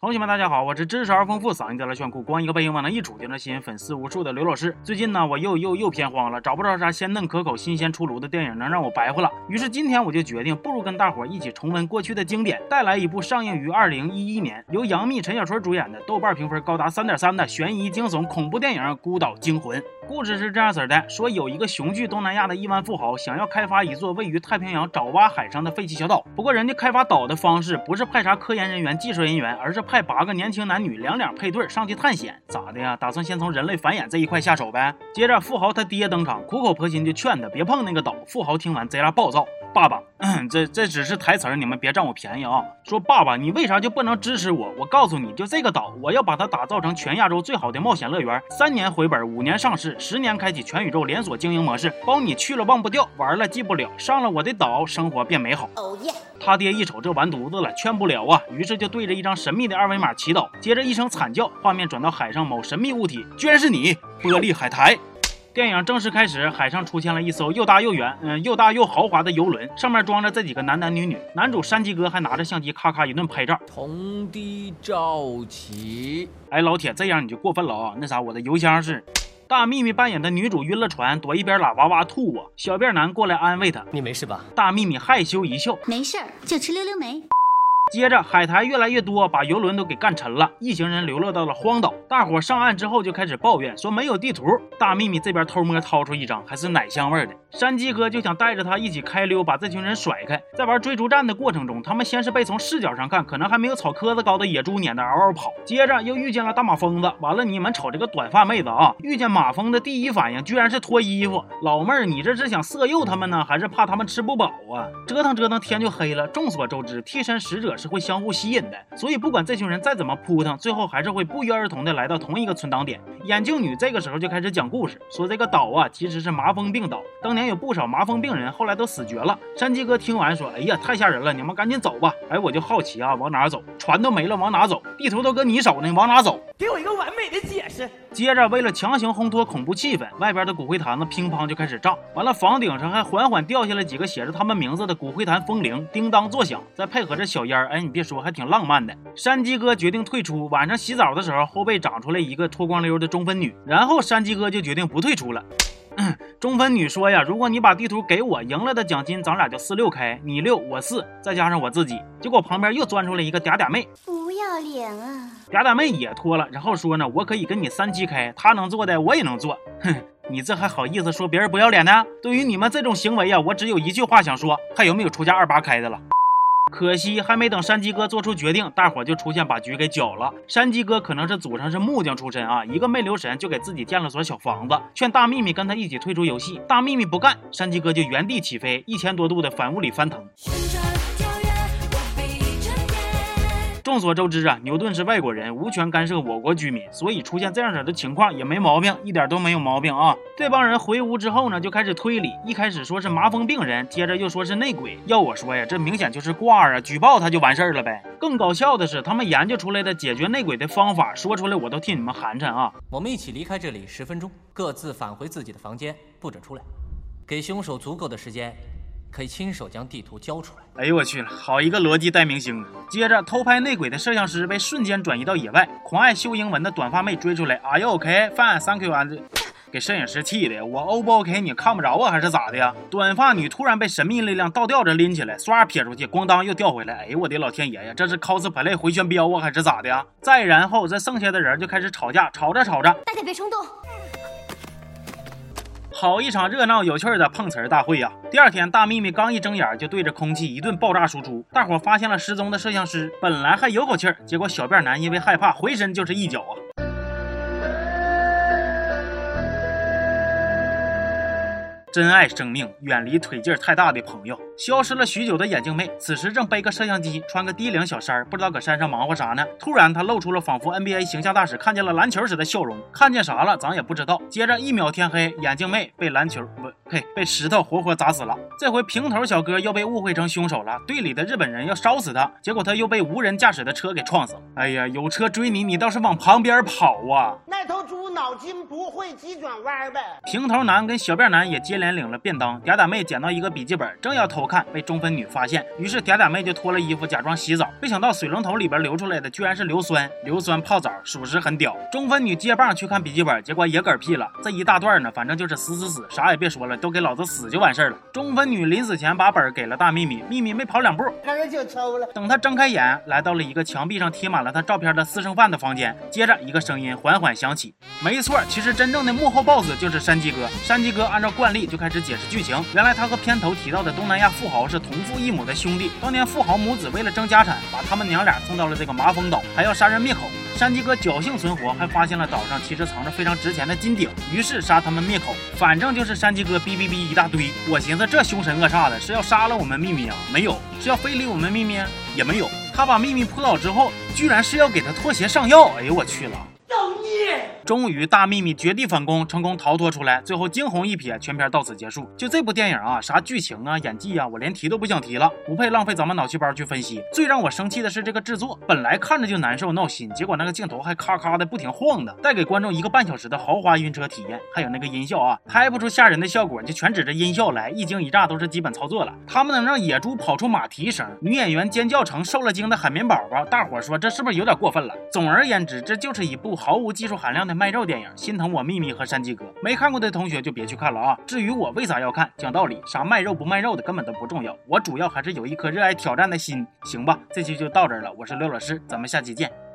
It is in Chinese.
同学们，大家好，我是知识而丰富、嗓音带来炫酷、光一个背影往那一杵就能吸引粉丝无数的刘老师。最近呢，我又又又偏荒了，找不着啥鲜嫩可口、新鲜出炉的电影能让我白活了。于是今天我就决定，不如跟大伙一起重温过去的经典，带来一部上映于二零一一年，由杨幂、陈小春主演的，豆瓣评分高达三点三的悬疑惊悚恐怖电影《孤岛惊魂》。故事是这样子的：说有一个雄踞东南亚的亿万富豪，想要开发一座位于太平洋爪哇海上的废弃小岛。不过人家开发岛的方式不是派啥科研人员、技术人员，而是派八个年轻男女两两配对上去探险。咋的呀？打算先从人类繁衍这一块下手呗？接着富豪他爹登场，苦口婆心就劝他别碰那个岛。富豪听完贼拉暴躁。爸爸，这这只是台词儿，你们别占我便宜啊！说爸爸，你为啥就不能支持我？我告诉你就这个岛，我要把它打造成全亚洲最好的冒险乐园，三年回本，五年上市，十年开启全宇宙连锁经营模式，包你去了忘不掉，玩了记不了，上了我的岛，生活变美好。哦耶！他爹一瞅这完犊子了，劝不了啊，于是就对着一张神秘的二维码祈祷，接着一声惨叫，画面转到海上某神秘物体，居然是你，玻璃海苔。电影正式开始，海上出现了一艘又大又圆，嗯，又大又豪华的游轮，上面装着这几个男男女女。男主山鸡哥还拿着相机咔咔一顿拍照。同低照起。哎，老铁，这样你就过分了啊！那啥，我的邮箱是。大幂幂扮演的女主晕了船，躲一边拉哇哇吐啊。小辫男过来安慰她，你没事吧？大幂幂害羞一笑，没事儿，就吃溜溜梅。接着海苔越来越多，把游轮都给干沉了。一行人流落到了荒岛，大伙上岸之后就开始抱怨，说没有地图。大秘密这边偷摸掏出一张，还是奶香味的。山鸡哥就想带着他一起开溜，把这群人甩开。在玩追逐战的过程中，他们先是被从视角上看可能还没有草棵子高的野猪撵得嗷嗷跑，接着又遇见了大马疯子。完了，你们瞅这个短发妹子啊，遇见马蜂的第一反应居然是脱衣服。老妹儿，你这是想色诱他们呢，还是怕他们吃不饱啊？折腾折腾，天就黑了。众所周知，替身使者是会相互吸引的，所以不管这群人再怎么扑腾，最后还是会不约而同的来到同一个存档点。眼镜女这个时候就开始讲故事，说这个岛啊其实是麻风病岛，当年有不少麻风。病人后来都死绝了。山鸡哥听完说：“哎呀，太吓人了，你们赶紧走吧。”哎，我就好奇啊，往哪走？船都没了，往哪走？地图都搁你手呢，往哪走？给我一个完美的解释。接着，为了强行烘托恐怖气氛，外边的骨灰坛子乒乓就开始炸。完了，房顶上还缓缓掉下来几个写着他们名字的骨灰坛风铃，叮当作响。再配合着小烟儿，哎，你别说，还挺浪漫的。山鸡哥决定退出。晚上洗澡的时候，后背长出来一个脱光溜的中分女。然后山鸡哥就决定不退出了。中分女说呀，如果你把地图给我，赢了的奖金咱俩就四六开，你六我四，再加上我自己。结果旁边又钻出来一个嗲嗲妹，不要脸啊！嗲嗲妹也脱了，然后说呢，我可以跟你三七开，她能做的我也能做。哼，你这还好意思说别人不要脸呢？对于你们这种行为呀，我只有一句话想说，还有没有出价二八开的了？可惜还没等山鸡哥做出决定，大伙就出现把局给搅了。山鸡哥可能是祖上是木匠出身啊，一个没留神就给自己建了所小房子，劝大秘密跟他一起退出游戏。大秘密不干，山鸡哥就原地起飞，一千多度的反物理翻腾。众所周知啊，牛顿是外国人，无权干涉我国居民，所以出现这样子的情况也没毛病，一点都没有毛病啊！这帮人回屋之后呢，就开始推理，一开始说是麻风病人，接着又说是内鬼。要我说呀，这明显就是挂啊，举报他就完事儿了呗。更搞笑的是，他们研究出来的解决内鬼的方法，说出来我都替你们寒碜啊！我们一起离开这里十分钟，各自返回自己的房间，不准出来，给凶手足够的时间。可以亲手将地图交出来。哎呦我去了，好一个逻辑带明星啊！接着偷拍内鬼的摄像师被瞬间转移到野外，狂爱秀英文的短发妹追出来，Are you OK？Fine，Thank you。给摄影师气的，我 O 不 OK？你看不着啊，还是咋的呀？短发女突然被神秘力量倒吊着拎起来，唰撇出去，咣当又掉回来。哎呦我的老天爷呀，这是 cosplay 回旋镖啊，还是咋的呀？再然后，这剩下的人就开始吵架，吵着吵着，大家别冲动。好一场热闹有趣的碰瓷儿大会呀！第二天，大幂幂刚一睁眼，就对着空气一顿爆炸输出。大伙发现了失踪的摄像师，本来还有口气儿，结果小辫男因为害怕，回身就是一脚啊！珍爱生命，远离腿劲儿太大的朋友。消失了许久的眼镜妹，此时正背个摄像机，穿个低领小衫，不知道搁山上忙活啥呢。突然，她露出了仿佛 NBA 形象大使看见了篮球时的笑容。看见啥了，咱也不知道。接着一秒天黑，眼镜妹被篮球不呸，被石头活活砸死了。这回平头小哥又被误会成凶手了，队里的日本人要烧死他，结果他又被无人驾驶的车给撞死了。哎呀，有车追你，你倒是往旁边跑啊！那头猪脑筋不会急转弯呗。平头男跟小辫男也接连领了便当。嗲嗲妹捡到一个笔记本，正要偷。看，被中分女发现，于是嗲嗲妹就脱了衣服假装洗澡，没想到水龙头里边流出来的居然是硫酸，硫酸泡澡属实很屌。中分女接棒去看笔记本，结果也嗝屁了。这一大段呢，反正就是死死死，啥也别说了，都给老子死就完事儿了。中分女临死前把本给了大秘密，秘密没跑两步，开始就抽了。等她睁开眼，来到了一个墙壁上贴满了她照片的私生饭的房间，接着一个声音缓缓响起，没错，其实真正的幕后 boss 就是山鸡哥。山鸡哥按照惯例就开始解释剧情，原来他和片头提到的东南亚富豪是同父异母的兄弟，当年富豪母子为了争家产，把他们娘俩送到了这个麻风岛，还要杀人灭口。山鸡哥侥幸存活，还发现了岛上其实藏着非常值钱的金鼎，于是杀他们灭口。反正就是山鸡哥哔哔哔一大堆。我寻思这凶神恶煞的是要杀了我们秘密啊？没有，是要非礼我们秘密？也没有。他把秘密扑倒之后，居然是要给他脱鞋上药。哎呦我去了！终于，大秘密绝地反攻，成功逃脱出来，最后惊鸿一瞥，全片到此结束。就这部电影啊，啥剧情啊、演技啊，我连提都不想提了，不配浪费咱们脑细胞去分析。最让我生气的是这个制作，本来看着就难受闹心，结果那个镜头还咔咔的不停晃的，带给观众一个半小时的豪华晕车体验。还有那个音效啊，拍不出吓人的效果，就全指着音效来，一惊一乍都是基本操作了。他们能让野猪跑出马蹄声，女演员尖叫成受了惊的海绵宝宝，大伙说这是不是有点过分了？总而言之，这就是一部毫无技术含量的卖肉电影。心疼我秘密和山鸡哥，没看过的同学就别去看了啊！至于我为啥要看，讲道理，啥卖肉不卖肉的根本都不重要，我主要还是有一颗热爱挑战的心，行吧？这期就到这儿了，我是刘老师，咱们下期见。